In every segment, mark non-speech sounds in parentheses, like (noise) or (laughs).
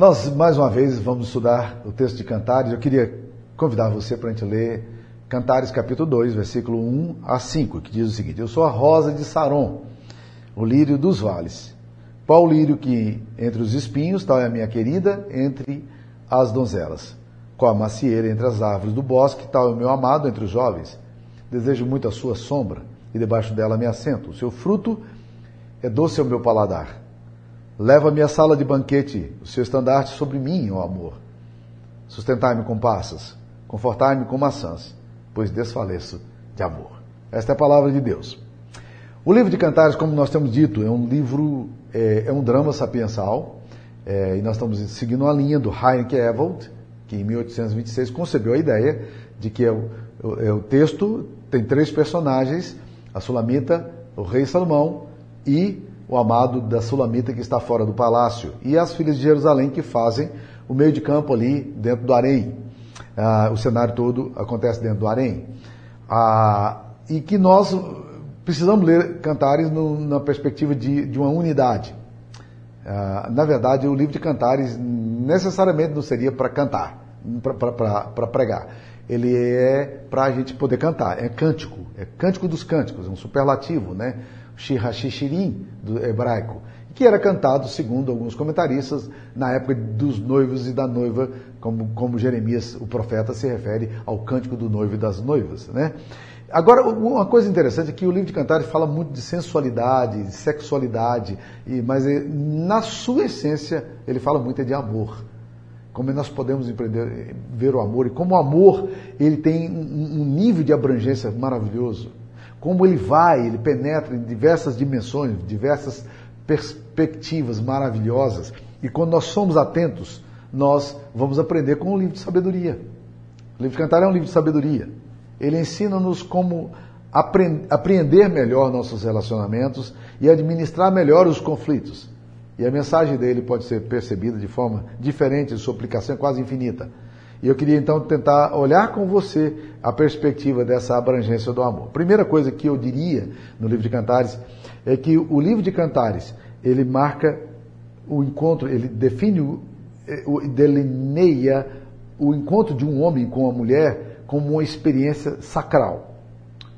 Nós, mais uma vez, vamos estudar o texto de Cantares. Eu queria convidar você para a gente ler Cantares capítulo 2, versículo 1 a 5, que diz o seguinte: Eu sou a rosa de Saron, o lírio dos vales. Qual lírio que entre os espinhos, tal é a minha querida, entre as donzelas. Qual a macieira entre as árvores do bosque, tal é o meu amado entre os jovens. Desejo muito a sua sombra, e debaixo dela me assento. O seu fruto é doce ao meu paladar. Leva-me à sala de banquete, o seu estandarte sobre mim, ó amor. Sustentai-me com passas, confortai-me com maçãs, pois desfaleço de amor. Esta é a palavra de Deus. O livro de Cantares, como nós temos dito, é um livro, é, é um drama sapiensal, é, e nós estamos seguindo a linha do Heinrich Evold, que em 1826 concebeu a ideia de que é o, é o texto tem três personagens, a Sulamita, o rei Salomão e o amado da Sulamita que está fora do palácio, e as filhas de Jerusalém que fazem o meio de campo ali dentro do harém. Ah, o cenário todo acontece dentro do harém. Ah, e que nós precisamos ler Cantares no, na perspectiva de, de uma unidade. Uh, na verdade, o livro de Cantares necessariamente não seria para cantar, para pregar. Ele é para a gente poder cantar, é cântico, é cântico dos cânticos, é um superlativo, né? Shirashishirim, do hebraico, que era cantado, segundo alguns comentaristas, na época dos noivos e da noiva, como, como Jeremias, o profeta, se refere ao cântico do noivo e das noivas, né? Agora, uma coisa interessante é que o livro de Cantares fala muito de sensualidade, de sexualidade, mas na sua essência ele fala muito de amor. Como nós podemos empreender, ver o amor e como o amor ele tem um nível de abrangência maravilhoso. Como ele vai, ele penetra em diversas dimensões, diversas perspectivas maravilhosas. E quando nós somos atentos, nós vamos aprender com o livro de sabedoria. O livro de Cantares é um livro de sabedoria. Ele ensina-nos como apreender melhor nossos relacionamentos e administrar melhor os conflitos. E a mensagem dele pode ser percebida de forma diferente, sua aplicação é quase infinita. E eu queria então tentar olhar com você a perspectiva dessa abrangência do amor. Primeira coisa que eu diria no livro de Cantares é que o livro de Cantares, ele marca o encontro, ele define, o, delineia o encontro de um homem com uma mulher como uma experiência sacral.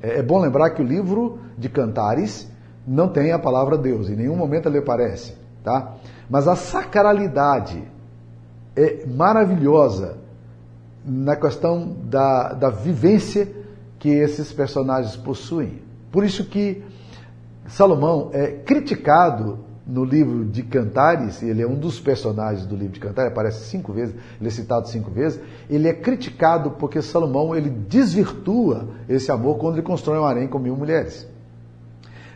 É, é bom lembrar que o livro de Cantares não tem a palavra Deus, em nenhum momento ele aparece, tá? Mas a sacralidade é maravilhosa na questão da, da vivência que esses personagens possuem. Por isso que Salomão é criticado no livro de Cantares, ele é um dos personagens do livro de Cantares, aparece cinco vezes, ele é citado cinco vezes, ele é criticado porque Salomão ele desvirtua esse amor quando ele constrói um harém com mil mulheres.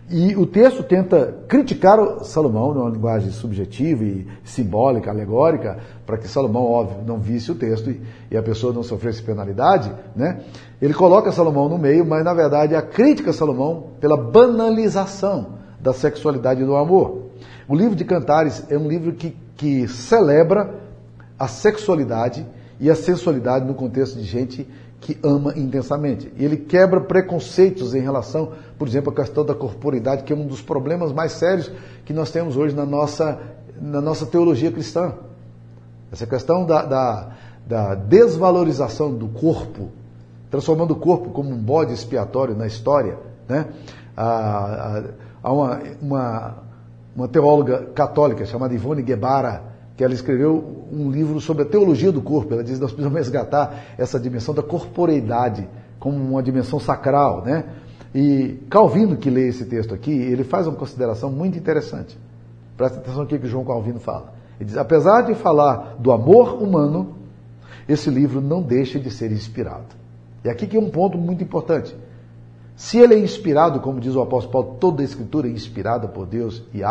E o texto tenta criticar Salomão numa linguagem subjetiva e simbólica, alegórica, para que Salomão, óbvio, não visse o texto e, e, a pessoa não sofresse penalidade. Né? Ele coloca Salomão no meio, mas na verdade a crítica a Salomão pela banalização da sexualidade e do amor. O livro de Cantares é um livro que, que celebra a sexualidade e a sensualidade no contexto de gente que ama intensamente. E ele quebra preconceitos em relação, por exemplo, à questão da corporidade, que é um dos problemas mais sérios que nós temos hoje na nossa, na nossa teologia cristã. Essa questão da, da, da desvalorização do corpo, transformando o corpo como um bode expiatório na história. Né? Há, há uma, uma uma teóloga católica chamada Ivone Guevara, que ela escreveu um livro sobre a teologia do corpo. Ela diz que nós precisamos resgatar essa dimensão da corporeidade como uma dimensão sacral, né? E Calvino, que lê esse texto aqui, ele faz uma consideração muito interessante. Presta atenção no que, João Calvino fala. Ele diz, apesar de falar do amor humano, esse livro não deixa de ser inspirado. E aqui que é um ponto muito importante. Se ele é inspirado, como diz o apóstolo Paulo, toda a escritura é inspirada por Deus e,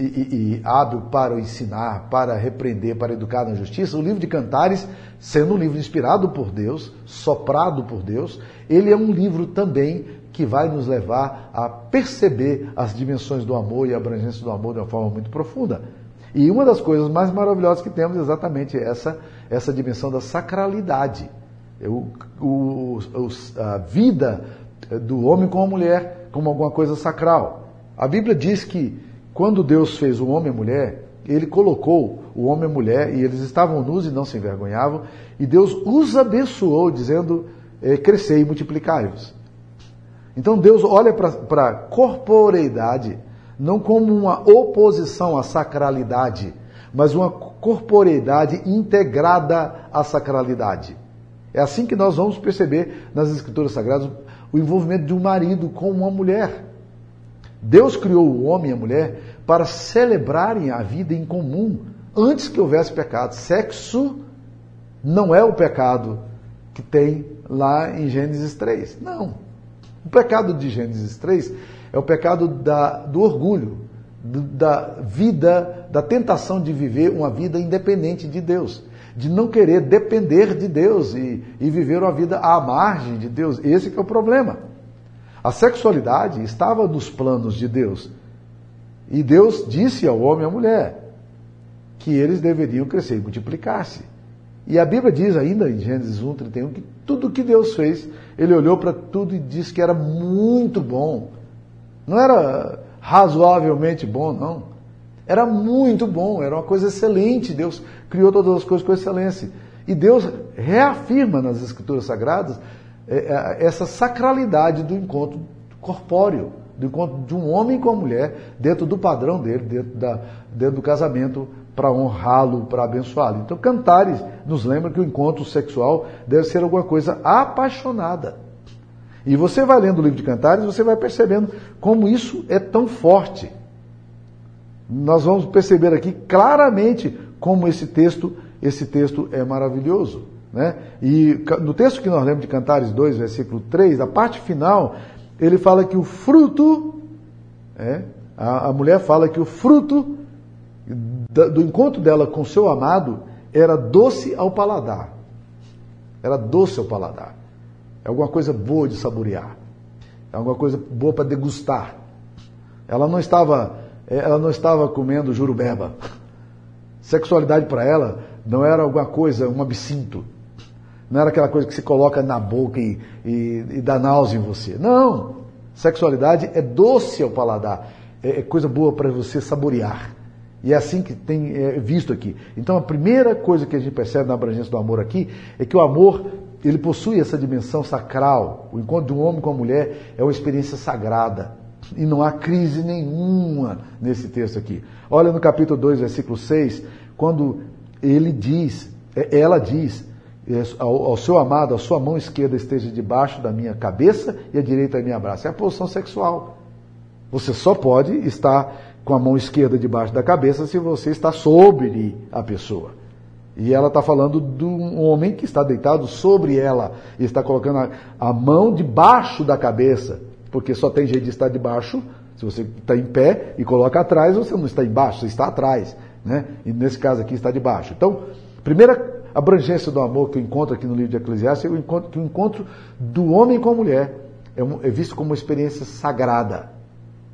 e, e, hábil para ensinar, para repreender, para educar na justiça, o livro de Cantares, sendo um livro inspirado por Deus, soprado por Deus, ele é um livro também que vai nos levar a perceber as dimensões do amor e a abrangência do amor de uma forma muito profunda. E uma das coisas mais maravilhosas que temos é exatamente essa, essa dimensão da sacralidade. O, o, a vida do homem com a mulher como alguma coisa sacral. A Bíblia diz que quando Deus fez o homem e a mulher, ele colocou o homem e a mulher, e eles estavam nus e não se envergonhavam, e Deus os abençoou, dizendo: é, crescei e multiplicai-vos. Então Deus olha para a corporeidade não como uma oposição à sacralidade, mas uma corporeidade integrada à sacralidade. É assim que nós vamos perceber nas Escrituras Sagradas o envolvimento de um marido com uma mulher. Deus criou o homem e a mulher para celebrarem a vida em comum antes que houvesse pecado. Sexo não é o pecado que tem lá em Gênesis 3. Não. O pecado de Gênesis 3 é o pecado da, do orgulho, da vida, da tentação de viver uma vida independente de Deus, de não querer depender de Deus e, e viver uma vida à margem de Deus. Esse é o problema. A sexualidade estava nos planos de Deus. E Deus disse ao homem e à mulher que eles deveriam crescer e multiplicar-se. E a Bíblia diz ainda em Gênesis 1, 31 que tudo que Deus fez, ele olhou para tudo e disse que era muito bom. Não era razoavelmente bom, não. Era muito bom, era uma coisa excelente. Deus criou todas as coisas com excelência. E Deus reafirma nas Escrituras Sagradas essa sacralidade do encontro corpóreo, do encontro de um homem com a mulher, dentro do padrão dele, dentro, da, dentro do casamento, para honrá-lo, para abençoá-lo. Então, Cantares nos lembra que o encontro sexual deve ser alguma coisa apaixonada. E você vai lendo o livro de Cantares, você vai percebendo como isso é tão forte. Nós vamos perceber aqui claramente como esse texto, esse texto é maravilhoso. Né? E no texto que nós lemos de Cantares 2, versículo 3, a parte final, ele fala que o fruto, é, a, a mulher fala que o fruto do encontro dela com seu amado era doce ao paladar. Era doce ao paladar. É alguma coisa boa de saborear. É alguma coisa boa para degustar. Ela não estava, ela não estava comendo jurubeba. (laughs) Sexualidade para ela não era alguma coisa, um absinto. Não era aquela coisa que se coloca na boca e, e, e dá náusea em você. Não. Sexualidade é doce ao paladar. É, é coisa boa para você saborear. E é assim que tem é, visto aqui. Então a primeira coisa que a gente percebe na abrangência do amor aqui é que o amor ele possui essa dimensão sacral. O encontro um homem com a mulher é uma experiência sagrada. E não há crise nenhuma nesse texto aqui. Olha no capítulo 2, versículo 6, quando ele diz, é, ela diz, é, ao, seu amado, a sua mão esquerda esteja debaixo da minha cabeça e a direita da minha braça. É a posição sexual. Você só pode estar com a mão esquerda debaixo da cabeça se você está sobre a pessoa. E ela está falando de um homem que está deitado sobre ela e está colocando a, a mão debaixo da cabeça, porque só tem jeito de estar debaixo se você está em pé e coloca atrás, você não está embaixo, você está atrás. Né? E nesse caso aqui está debaixo. Então, primeira abrangência do amor que eu encontro aqui no livro de Eclesiastes o encontro, que o encontro do homem com a mulher é, é, visto como uma experiência sagrada.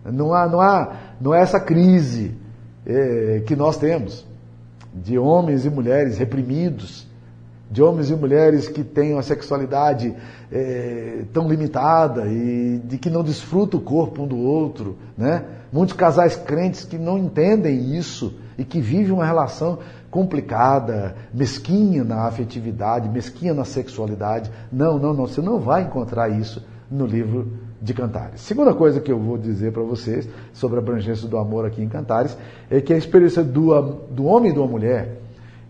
Não há, não há, não há essa crise é, que nós temos de homens e mulheres reprimidos, de homens e mulheres que têm uma sexualidade é, tão limitada e de que não desfrutam o corpo um do outro, né? Muitos casais crentes que não entendem isso e que vivem uma relação complicada, mesquinha na afetividade, mesquinha na sexualidade. Não, não, não, você não vai encontrar isso no livro de Cantares. Segunda coisa que eu vou dizer para vocês sobre a abrangência do amor aqui em Cantares é que a experiência do, do homem e da mulher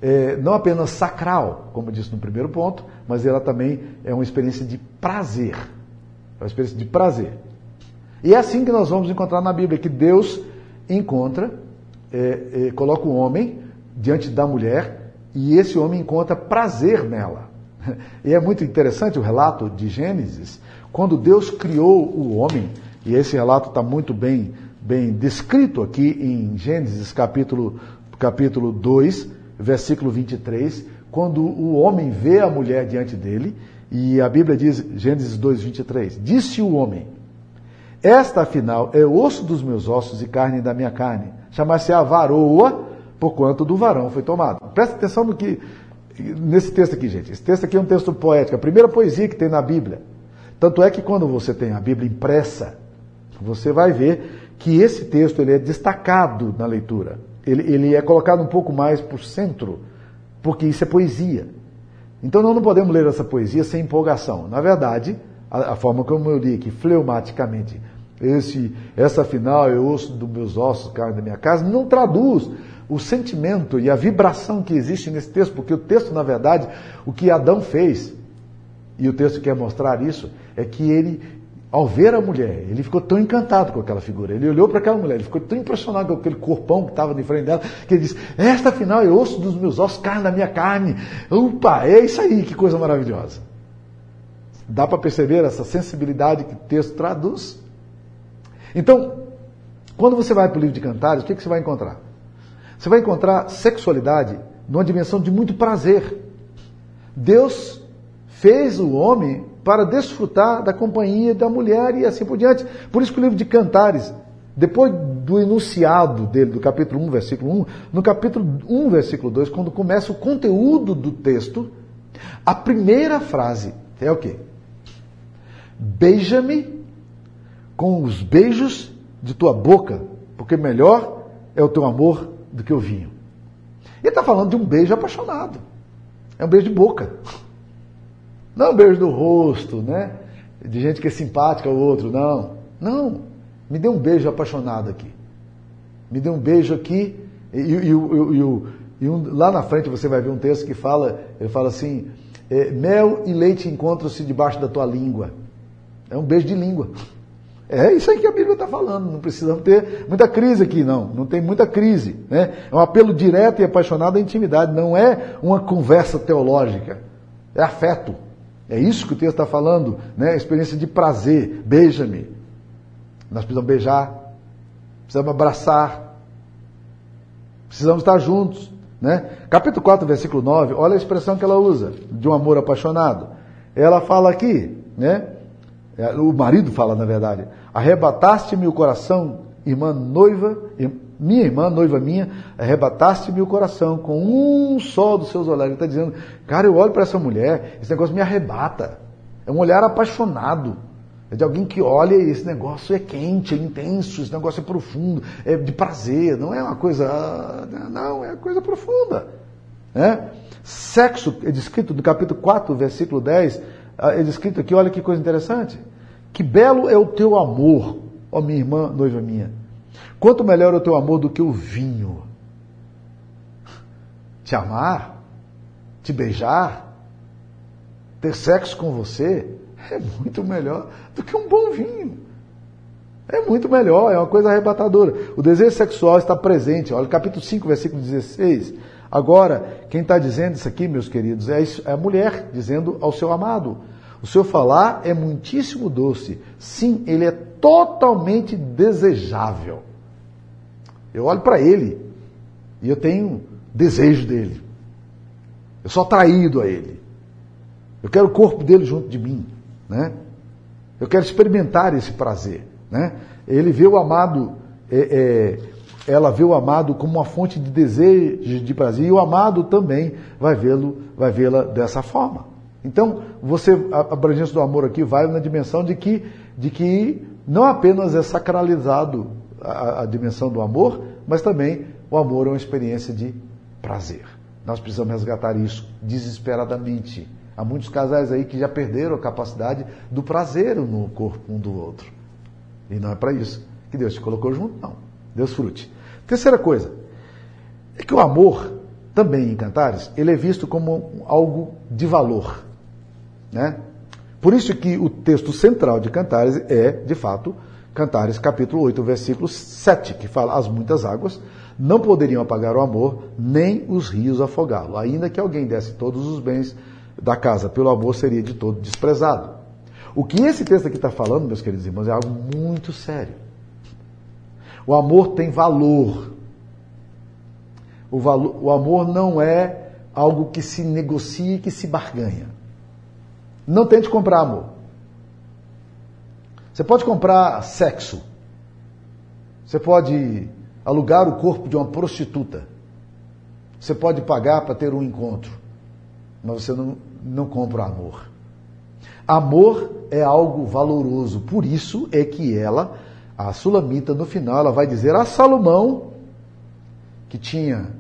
é não apenas sacral, como disse no primeiro ponto, mas ela também é uma experiência de prazer. É uma experiência de prazer. E é assim que nós vamos encontrar na Bíblia, que Deus encontra, é, é, coloca o homem diante da mulher e esse homem encontra prazer nela. (laughs) E é muito interessante o relato de Gênesis, quando Deus criou o homem, e esse relato está muito bem, bem descrito aqui em Gênesis capítulo, capítulo 2, versículo 23, quando o homem vê a mulher diante dele, e a Bíblia diz, Gênesis 2, 23, disse o homem, esta afinal é osso dos meus ossos e carne da minha carne, chamar-se a varoa, porquanto do varão foi tomado. Presta atenção no que, nesse texto aqui, gente. Esse texto aqui é um texto poético, a primeira poesia que tem na Bíblia. Tanto é que quando você tem a Bíblia impressa, você vai ver que esse texto ele é destacado na leitura. ele, ele é colocado um pouco mais por centro, porque isso é poesia. Então nós não podemos ler essa poesia sem empolgação. Na verdade, a, a forma como eu li aqui, fleumaticamente, esse, essa final é osso dos meus ossos, carne da minha casa, não traduz o sentimento e a vibração que existe nesse texto, porque o texto, na verdade, o que Adão fez, e o texto quer mostrar isso, é que ele, ao ver a mulher, ele ficou tão encantado com aquela figura. Ele olhou para aquela mulher, ele ficou tão impressionado com aquele corpão que estava de frente dela, que ele disse: Esta afinal é osso dos meus ossos, carne da minha carne. Opa, é isso aí, que coisa maravilhosa. Dá para perceber essa sensibilidade que o texto traduz? Então, quando você vai para o livro de Cantares, o que, que você vai encontrar? Você vai encontrar sexualidade numa dimensão de muito prazer. Deus fez o homem para desfrutar da companhia da mulher e assim por diante. Por isso que o livro de Cantares, depois do enunciado dele, do capítulo 1, versículo 1, no capítulo 1, versículo 2, quando começa o conteúdo do texto, a primeira frase é o quê? Beija-me com os beijos de tua boca, porque melhor é o teu amor do que o vinho. Ele está falando de um beijo apaixonado. É um beijo de boca. Não é um beijo do rosto, né? De gente que é simpática ao outro, não. Não. Me dê um beijo apaixonado aqui. Me dê um beijo aqui. E, e, e, e um, lá na frente você vai ver um texto que fala, ele fala assim, é, mel e leite encontram-se debaixo da tua língua. É um beijo de língua. É isso aí que a Bíblia está falando. Não precisamos ter muita crise aqui, não. Não tem muita crise. Né? É um apelo direto e apaixonado à intimidade. Não é uma conversa teológica. É afeto. É isso que o texto está falando, né? Experiência de prazer. Beija-me. Nós precisamos beijar. Precisamos abraçar. Precisamos estar juntos. Né? Capítulo 4, versículo 9, olha a expressão que ela usa, de um amor apaixonado. Ela fala aqui, né? É, o marido fala, na verdade, arrebataste-me o coração, irmã noiva, minha irmã, noiva minha, arrebataste-me o coração com um só dos seus olhares. Ele está dizendo, cara, eu olho para essa mulher, esse negócio me arrebata. É um olhar apaixonado. É de alguém que olha e esse negócio é quente, é intenso, esse negócio é profundo, é de prazer, não é uma coisa. Não, é coisa profunda. Né? Sexo é descrito no capítulo 4, versículo 10 é descrito aqui, olha que coisa interessante. Que belo é o teu amor, ó minha irmã, noiva minha. Quanto melhor é o teu amor do que o vinho. Te amar, te beijar, ter sexo com você é muito melhor do que um bom vinho. É muito melhor, é uma coisa arrebatadora. O desejo sexual está presente. Olha, capítulo 5, versículo 16. Agora, quem está dizendo isso aqui, meus queridos, é, é a mulher dizendo ao seu amado: o seu falar é muitíssimo doce. Sim, ele é totalmente desejável. Eu olho para ele e eu tenho desejo dele. Eu sou atraído a ele. Eu quero o corpo dele junto de mim, né? Eu quero experimentar esse prazer, né? Ele vê o amado é, é, ela vê o amado como uma fonte de desejo, de prazer, e o amado também vai vê-lo, vai vê-la dessa forma. Então, você, a abrangência do amor aqui vai na dimensão de que, de que não apenas é sacralizado a, a dimensão do amor, mas também o amor é uma experiência de prazer. Nós precisamos resgatar isso desesperadamente. Há muitos casais aí que já perderam a capacidade do prazer no corpo um do outro. E não é para isso que Deus te colocou junto, não. Deus frute. Terceira coisa, é que o amor, também em Cantares, ele é visto como algo de valor. Né? Por isso que o texto central de Cantares é, de fato, Cantares capítulo 8, versículo 7, que fala: As muitas águas não poderiam apagar o amor, nem os rios afogá-lo. Ainda que alguém desse todos os bens da casa pelo amor, seria de todo desprezado. O que esse texto aqui está falando, meus queridos irmãos, é algo muito sério. O amor tem valor. O, valor, o amor não é algo que se negocia e que se barganha. Não tente comprar amor. Você pode comprar sexo. Você pode alugar o corpo de uma prostituta. Você pode pagar para ter um encontro. Mas você não, não compra amor. Amor é algo valoroso. Por isso é que ela a Sulamita, no final, ela vai dizer a Salomão que tinha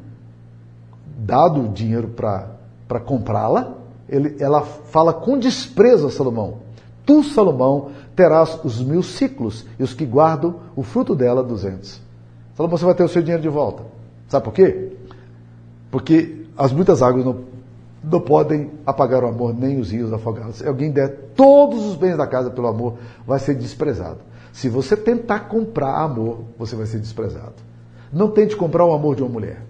dado dinheiro para comprá-la, ela fala com desprezo a Salomão: Tu, Salomão, terás os mil ciclos e os que guardam o fruto dela, duzentos. Salomão, você vai ter o seu dinheiro de volta. Sabe por quê? Porque as muitas águas não, não podem apagar o amor, nem os rios afogados. Se alguém der todos os bens da casa pelo amor, vai ser desprezado. Se você tentar comprar amor, você vai ser desprezado. Não tente comprar o amor de uma mulher.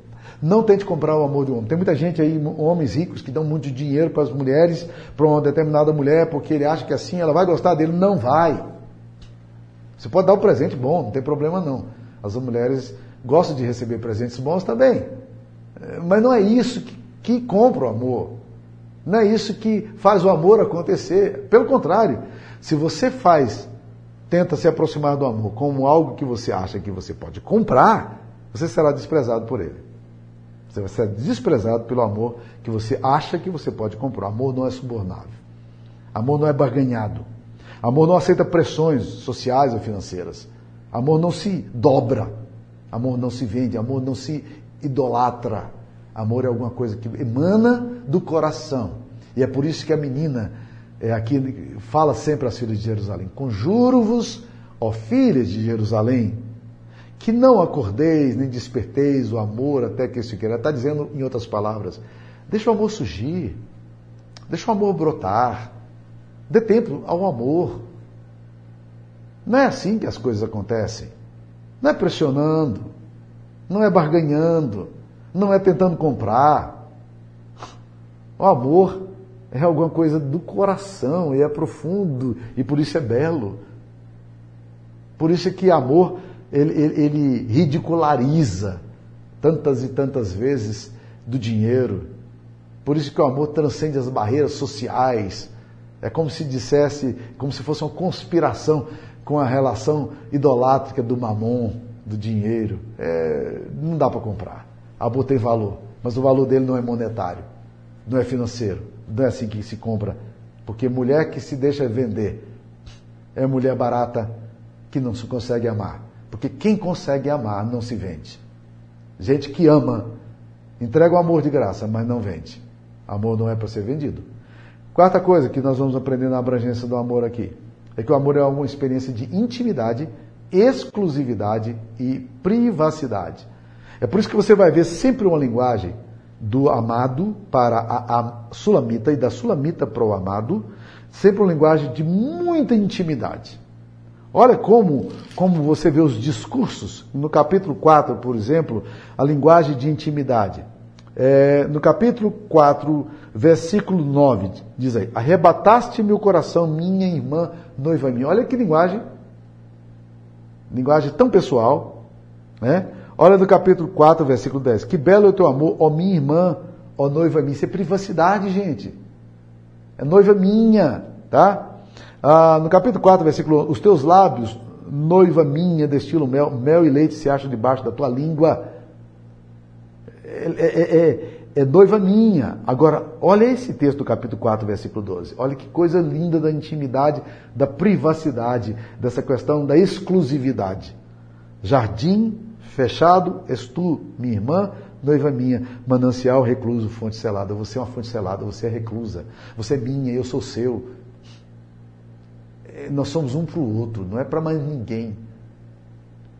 Não tente comprar o amor de um homem. Tem muita gente aí, homens ricos, que dão muito dinheiro para as mulheres, para uma determinada mulher, porque ele acha que assim ela vai gostar dele. Não vai. Você pode dar um presente bom, não tem problema não. As mulheres gostam de receber presentes bons também. É, mas não é isso que, que compra o amor. Não é isso que faz o amor acontecer. Pelo contrário, se você faz, tenta se aproximar do amor como algo que você acha que você pode comprar, você será desprezado por ele. Você vai ser desprezado pelo amor que você acha que você pode comprar. Amor não é subornável. Amor não é barganhado. Amor não aceita pressões sociais ou financeiras. Amor não se dobra. Amor não se vende. Amor não se idolatra. Amor é alguma coisa que emana do coração. E é por isso que a menina é, aqui fala sempre às filhas de Jerusalém: Conjuro-vos, ó filhas de Jerusalém, que não acordeis nem desperteis o amor até que isso queira. Está dizendo, em outras palavras, deixa o amor surgir, deixa o amor brotar, dê tempo ao amor. Não é assim que as coisas acontecem. Não é pressionando, não é barganhando, não é tentando comprar. O amor é alguma coisa do coração e é profundo e por isso é belo. Por isso é que amor ele, ele, ele ridiculariza tantas e tantas vezes do dinheiro. Por isso que o amor transcende as barreiras sociais. É como se dissesse, como se fosse uma conspiração com a relação idolátrica do mamon, do dinheiro. É, não dá para comprar. Amor tem valor, mas o valor dele não é monetário, não é financeiro. Não é assim que se compra. Porque mulher que se deixa vender é mulher barata que não se consegue amar. Porque quem consegue amar não se vende. Gente que ama, entrega o amor de graça, mas não vende. Amor não é para ser vendido. Quarta coisa que nós vamos aprender na abrangência do amor aqui é que o amor é uma experiência de intimidade, exclusividade e privacidade. É por isso que você vai ver sempre uma linguagem do amado para a, a sulamita e da sulamita para o amado, sempre uma linguagem de muita intimidade. Olha como, como você vê os discursos. No capítulo 4, por exemplo, a linguagem de intimidade. É, no capítulo 4, versículo 9, diz aí: Arrebataste meu coração, minha irmã, noiva minha. Olha que linguagem. Linguagem tão pessoal. Né? Olha no capítulo 4, versículo 10. Que belo é o teu amor, ó minha irmã, ó noiva minha. Isso é privacidade, gente. É noiva minha, tá? Ah, no capítulo 4, versículo 1, os teus lábios, noiva minha, destilo mel, mel e leite se acham debaixo da tua língua. É, é, é, é, noiva minha. Agora, olha esse texto do capítulo 4, versículo 12. Olha que coisa linda da intimidade, da privacidade, dessa questão da exclusividade. Jardim fechado, és tu, minha irmã, noiva minha, manancial recluso, fonte selada. Você é uma fonte selada, você é reclusa. Você é minha, eu sou seu. É, nós somos um para o outro, não é para mais ninguém.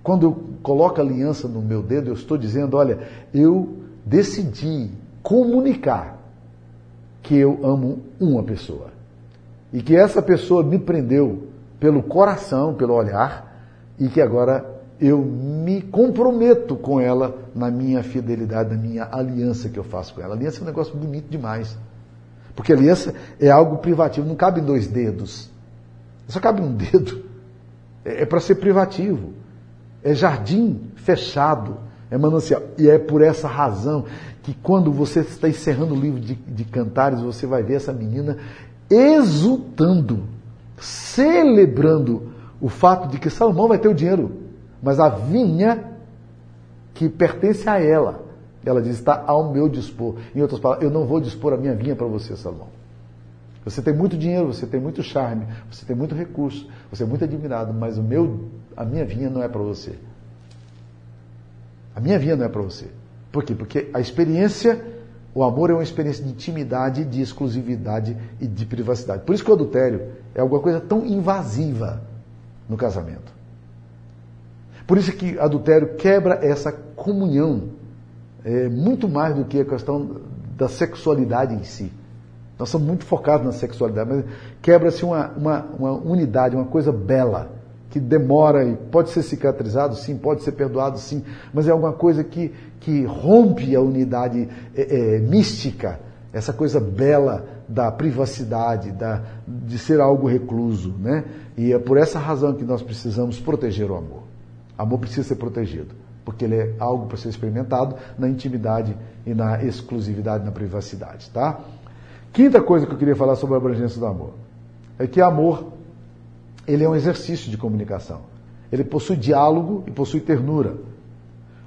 Quando eu coloco a aliança no meu dedo, eu estou dizendo: olha, eu decidi comunicar que eu amo uma pessoa. E que essa pessoa me prendeu pelo coração, pelo olhar, e que agora eu me comprometo com ela na minha fidelidade, na minha aliança que eu faço com ela. aliança é um negócio bonito demais. Porque aliança é algo privativo, não cabe em dois dedos. Só cabe um dedo. É, é para ser privativo. É jardim fechado. É manancial. E é por essa razão que quando você está encerrando o livro de, de cantares, você vai ver essa menina exultando, celebrando o fato de que Salomão vai ter o dinheiro, mas a vinha que pertence a ela, ela diz, está ao meu dispor. Em outras palavras, eu não vou dispor a minha vinha para você, Salomão. Você tem muito dinheiro, você tem muito charme, você tem muito recurso, você é muito admirado, mas o meu, a minha vinha não é para você. A minha vinha não é para você. Por quê? Porque a experiência, o amor é uma experiência de intimidade, de exclusividade e de privacidade. Por isso que o adultério é alguma coisa tão invasiva no casamento. Por isso que adultério quebra essa comunhão, é, muito mais do que a questão da sexualidade em si. Nós somos muito focados na sexualidade, mas quebra-se uma, uma, uma unidade, uma coisa bela, que demora e pode ser cicatrizado, sim, pode ser perdoado, sim, mas é alguma coisa que, que rompe a unidade é, é, mística, essa coisa bela da privacidade, da, de ser algo recluso. Né? E é por essa razão que nós precisamos proteger o amor. Amor precisa ser protegido, porque ele é algo para ser experimentado na intimidade e na exclusividade, na privacidade, tá? Quinta coisa que eu queria falar sobre a abrangência do amor é que amor ele é um exercício de comunicação. Ele possui diálogo e possui ternura.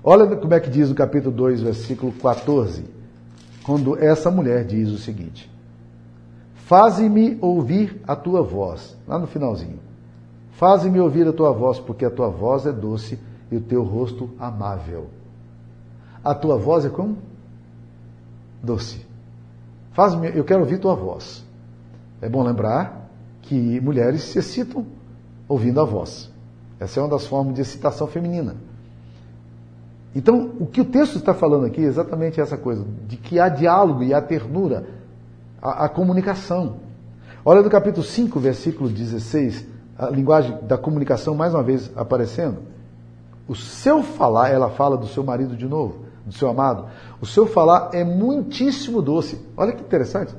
Olha como é que diz o capítulo 2, versículo 14, quando essa mulher diz o seguinte: Faze-me ouvir a tua voz, lá no finalzinho. Faze-me ouvir a tua voz, porque a tua voz é doce e o teu rosto amável. A tua voz é como? Doce. Faz-me, eu quero ouvir tua voz. É bom lembrar que mulheres se excitam ouvindo a voz. Essa é uma das formas de excitação feminina. Então, o que o texto está falando aqui é exatamente essa coisa, de que há diálogo e há ternura, a comunicação. Olha do capítulo 5, versículo 16, a linguagem da comunicação mais uma vez aparecendo. O seu falar, ela fala do seu marido de novo, do seu amado. O seu falar é muitíssimo doce. Olha que interessante.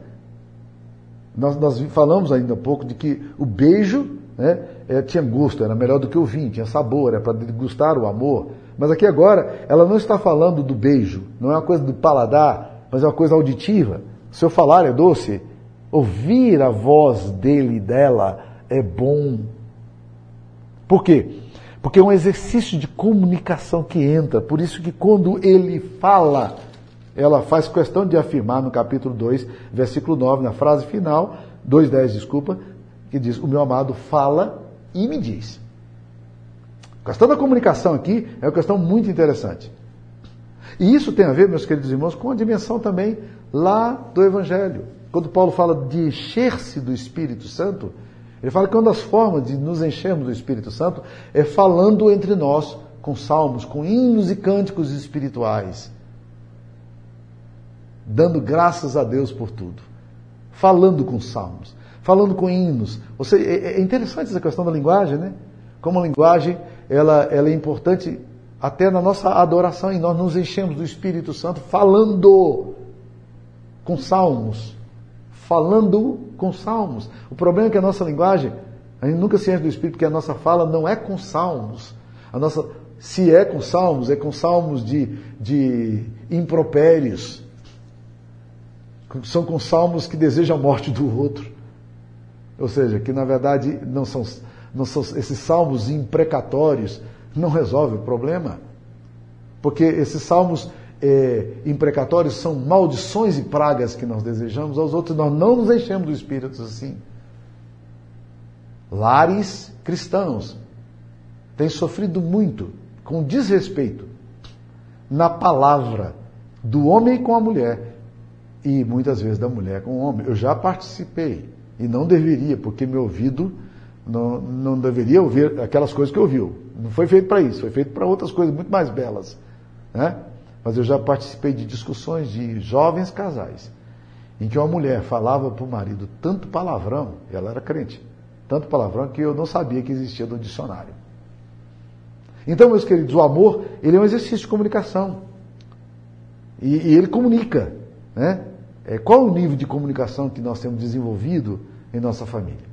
Nós, nós falamos ainda um pouco de que o beijo né, é, tinha gosto, era melhor do que o vinho, tinha sabor, era para degustar o amor. Mas aqui agora, ela não está falando do beijo, não é uma coisa do paladar, mas é uma coisa auditiva. O seu falar é doce. Ouvir a voz dele e dela é bom. Por quê? Porque é um exercício de comunicação que entra. Por isso que quando ele fala, ela faz questão de afirmar no capítulo 2, versículo 9, na frase final, 2,10, desculpa, que diz: O meu amado fala e me diz. A questão da comunicação aqui é uma questão muito interessante. E isso tem a ver, meus queridos irmãos, com a dimensão também lá do Evangelho. Quando Paulo fala de encher-se do Espírito Santo, ele fala que uma das formas de nos enchermos do Espírito Santo é falando entre nós com salmos, com hinos e cânticos espirituais, dando graças a Deus por tudo, falando com salmos, falando com hinos. Seja, é, é interessante essa questão da linguagem, né? Como a linguagem ela, ela é importante até na nossa adoração e nós nos enchemos do Espírito Santo falando com salmos falando com salmos. O problema é que a nossa linguagem, a gente nunca se enche do Espírito, porque a nossa fala não é com salmos. A nossa, se é com salmos, é com salmos de, de impropérios. São com salmos que desejam a morte do outro. Ou seja, que na verdade não são, não são esses salmos imprecatórios não resolvem o problema. Porque esses salmos é, imprecatórios são maldições e pragas que nós desejamos aos outros, nós não nos enchemos do Espírito assim. Lares cristãos têm sofrido muito com desrespeito na palavra do homem com a mulher e muitas vezes da mulher com o homem. Eu já participei e não deveria, porque meu ouvido não, não deveria ouvir aquelas coisas que ouviu. Não foi feito para isso, foi feito para outras coisas muito mais belas. Né? Mas eu já participei de discussões de jovens casais, em que uma mulher falava para o marido tanto palavrão, ela era crente, tanto palavrão que eu não sabia que existia no dicionário. Então, meus queridos, o amor, ele é um exercício de comunicação. E, e ele comunica. Né? É, qual o nível de comunicação que nós temos desenvolvido em nossa família?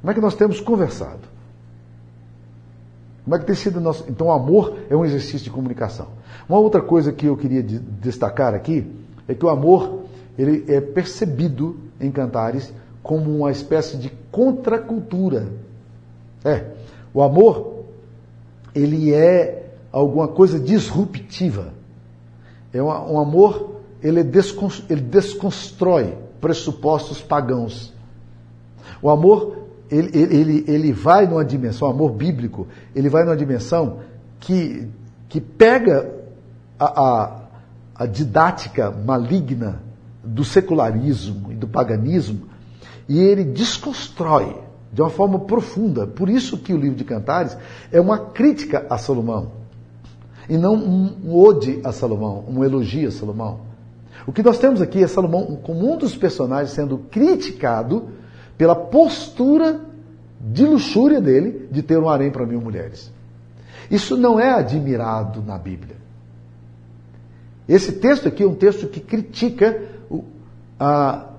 Como é que nós temos conversado? Como é que tem sido nosso. Então, o amor é um exercício de comunicação. Uma outra coisa que eu queria destacar aqui é que o amor ele é percebido em Cantares como uma espécie de contracultura. É, o amor ele é alguma coisa disruptiva. É um, um amor ele, desconstrói, ele desconstrói pressupostos pagãos. O amor ele, ele, ele vai numa dimensão, amor bíblico, ele vai numa dimensão que, que pega a, a, a didática maligna do secularismo e do paganismo e ele desconstrói de uma forma profunda. Por isso que o livro de Cantares é uma crítica a Salomão e não um ode a Salomão, um elogio a Salomão. O que nós temos aqui é Salomão como um dos personagens sendo criticado pela postura de luxúria dele de ter um harém para mil mulheres. Isso não é admirado na Bíblia. Esse texto aqui é um texto que critica o, a,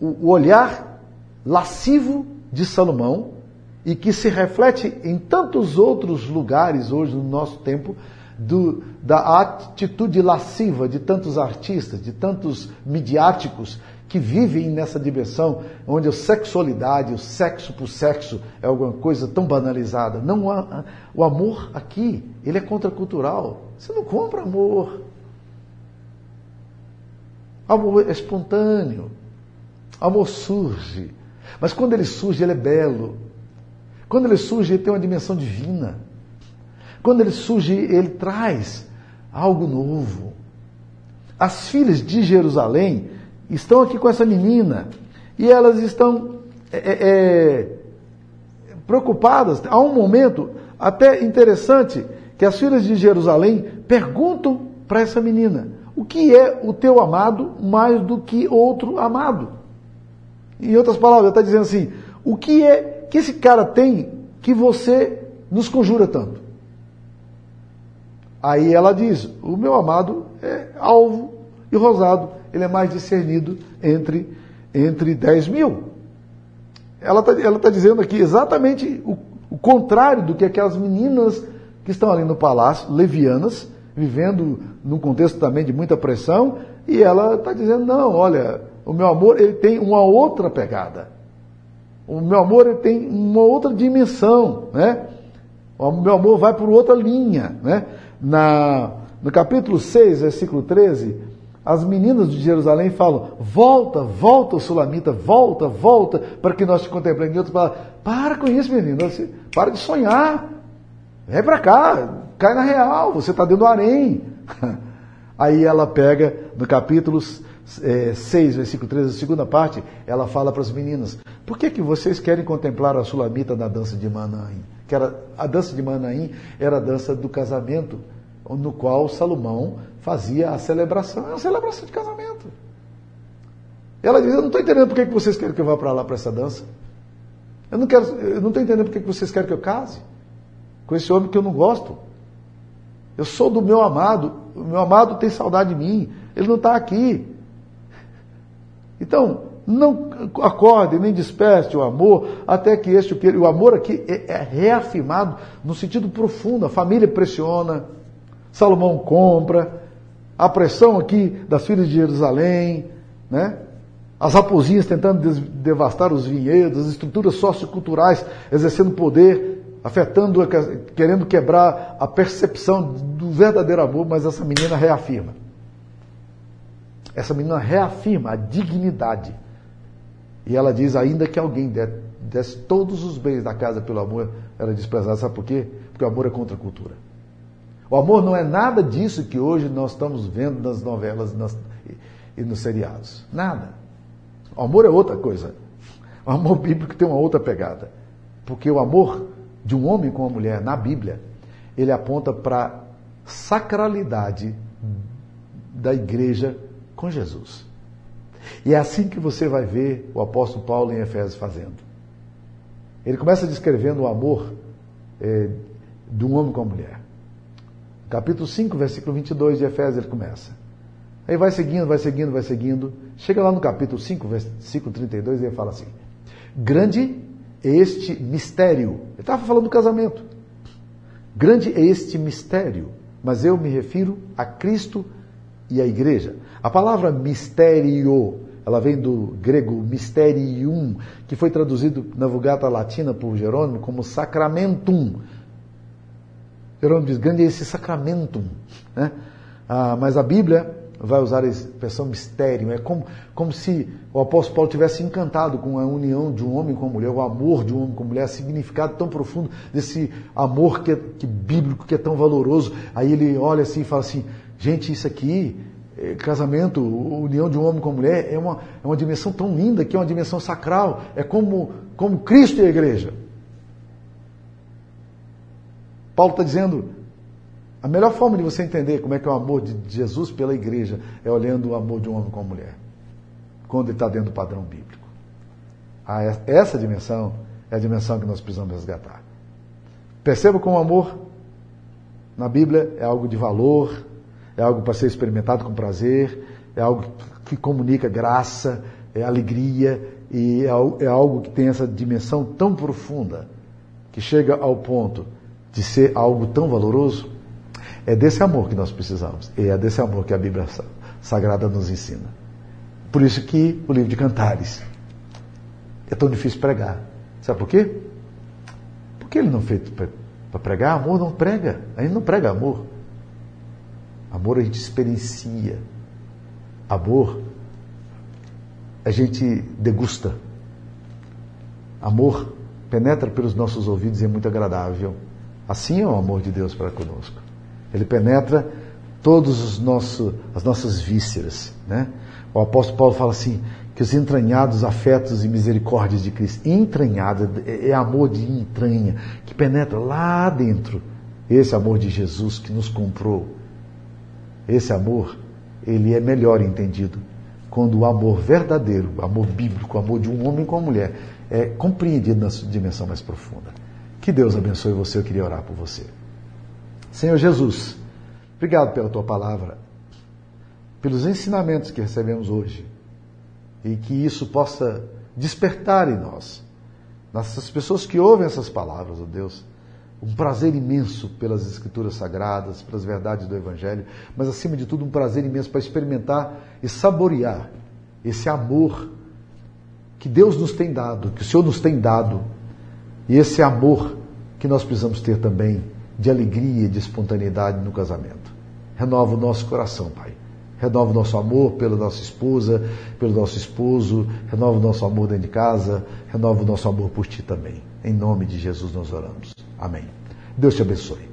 o olhar lascivo de Salomão e que se reflete em tantos outros lugares hoje no nosso tempo do, da atitude lasciva de tantos artistas, de tantos midiáticos que vivem nessa dimensão onde a sexualidade, o sexo por sexo é alguma coisa tão banalizada. Não há, o amor aqui, ele é contracultural. Você não compra amor. Amor é espontâneo. Amor surge. Mas quando ele surge, ele é belo. Quando ele surge, ele tem uma dimensão divina. Quando ele surge, ele traz algo novo. As filhas de Jerusalém estão aqui com essa menina e elas estão é, é, é, preocupadas. Há um momento até interessante que as filhas de Jerusalém perguntam para essa menina: o que é o teu amado mais do que outro amado? Em outras palavras, está dizendo assim: o que é que esse cara tem que você nos conjura tanto? Aí ela diz: o meu amado é alvo e rosado ele é mais discernido entre, entre 10 mil. Ela está ela tá dizendo aqui exatamente o, o contrário do que aquelas meninas que estão ali no palácio, levianas, vivendo num contexto também de muita pressão, e ela está dizendo, não, olha, o meu amor ele tem uma outra pegada. O meu amor ele tem uma outra dimensão, né? O meu amor vai por outra linha, né? Na, no capítulo 6, versículo 13, as meninas de Jerusalém falam: volta, volta, Sulamita, volta, volta, para que nós te contemplemos. E outros falam: para com isso, menino, para de sonhar, vem para cá, cai na real, você está dentro do harém. (laughs) Aí ela pega no capítulo é, 6, versículo 13, a segunda parte, ela fala para as meninas: por que, que vocês querem contemplar a Sulamita na dança de Manaim? Que era, a dança de Manaim era a dança do casamento, no qual Salomão fazia a celebração. É uma celebração de casamento. Ela diz: Eu não estou entendendo por que vocês querem que eu vá para lá para essa dança. Eu não quero, eu não estou entendendo por que vocês querem que eu case com esse homem que eu não gosto. Eu sou do meu amado, o meu amado tem saudade de mim, ele não está aqui. Então, não acorde nem desperte o amor até que este o amor aqui é, é reafirmado no sentido profundo. A família pressiona, Salomão compra, a pressão aqui das filhas de Jerusalém, né? as raposinhas tentando devastar os vinhedos, as estruturas socioculturais exercendo poder, afetando, querendo quebrar a percepção do verdadeiro amor, mas essa menina reafirma. Essa menina reafirma a dignidade. E ela diz: ainda que alguém desse todos os bens da casa pelo amor, ela desprezada. Sabe por quê? Porque o amor é contra a cultura. O amor não é nada disso que hoje nós estamos vendo nas novelas nas, e nos seriados. Nada. O amor é outra coisa. O amor bíblico tem uma outra pegada. Porque o amor de um homem com uma mulher na Bíblia, ele aponta para a sacralidade da igreja com Jesus. E é assim que você vai ver o apóstolo Paulo em Efésios fazendo. Ele começa descrevendo o amor é, de um homem com a mulher. Capítulo 5, versículo 22 de Efésios, ele começa. Aí vai seguindo, vai seguindo, vai seguindo. Chega lá no capítulo 5, versículo 32, e ele fala assim: Grande é este mistério. Ele estava falando do casamento. Grande é este mistério, mas eu me refiro a Cristo e a igreja. A palavra mistério, ela vem do grego mysterium, que foi traduzido na Vulgata Latina por Jerônimo como sacramentum, Jerônimo diz, grande é esse sacramento. Né? Ah, mas a Bíblia vai usar a expressão mistério. É como, como se o apóstolo Paulo tivesse encantado com a união de um homem com a mulher, o amor de um homem com a mulher, significado tão profundo desse amor que é que bíblico, que é tão valoroso. Aí ele olha assim e fala assim, gente, isso aqui eh, casamento, união de um homem com mulher, é uma, é uma dimensão tão linda que é uma dimensão sacral. É como, como Cristo e a igreja. Paulo está dizendo, a melhor forma de você entender como é que é o amor de Jesus pela igreja é olhando o amor de um homem com uma mulher. Quando ele está dentro do padrão bíblico. Ah, essa dimensão é a dimensão que nós precisamos resgatar. Perceba como o amor na Bíblia é algo de valor, é algo para ser experimentado com prazer, é algo que comunica graça, é alegria e é, é algo que tem essa dimensão tão profunda que chega ao ponto de ser algo tão valoroso, é desse amor que nós precisamos. E é desse amor que a Bíblia Sagrada nos ensina. Por isso que o livro de Cantares é tão difícil pregar. Sabe por quê? Porque ele não é feito para pregar. Amor não prega. A gente não prega amor. Amor a gente experiencia. Amor a gente degusta. Amor penetra pelos nossos ouvidos e é muito agradável. Assim é o amor de Deus para conosco. Ele penetra todas os nossos, as nossas vísceras. Né? O apóstolo Paulo fala assim, que os entranhados afetos e misericórdias de Cristo, entranhado, é, é amor de entranha, que penetra lá dentro. Esse amor de Jesus que nos comprou. Esse amor, ele é melhor entendido quando o amor verdadeiro, o amor bíblico, o amor de um homem com uma mulher, é compreendido na sua dimensão mais profunda. Que Deus abençoe você, eu queria orar por você. Senhor Jesus, obrigado pela tua palavra, pelos ensinamentos que recebemos hoje e que isso possa despertar em nós, nessas pessoas que ouvem essas palavras, ó oh Deus, um prazer imenso pelas Escrituras Sagradas, pelas verdades do Evangelho, mas acima de tudo um prazer imenso para experimentar e saborear esse amor que Deus nos tem dado, que o Senhor nos tem dado, e esse amor que nós precisamos ter também de alegria, de espontaneidade no casamento. Renova o nosso coração, Pai. Renova o nosso amor pela nossa esposa, pelo nosso esposo, renova o nosso amor dentro de casa, renova o nosso amor por Ti também. Em nome de Jesus nós oramos. Amém. Deus te abençoe.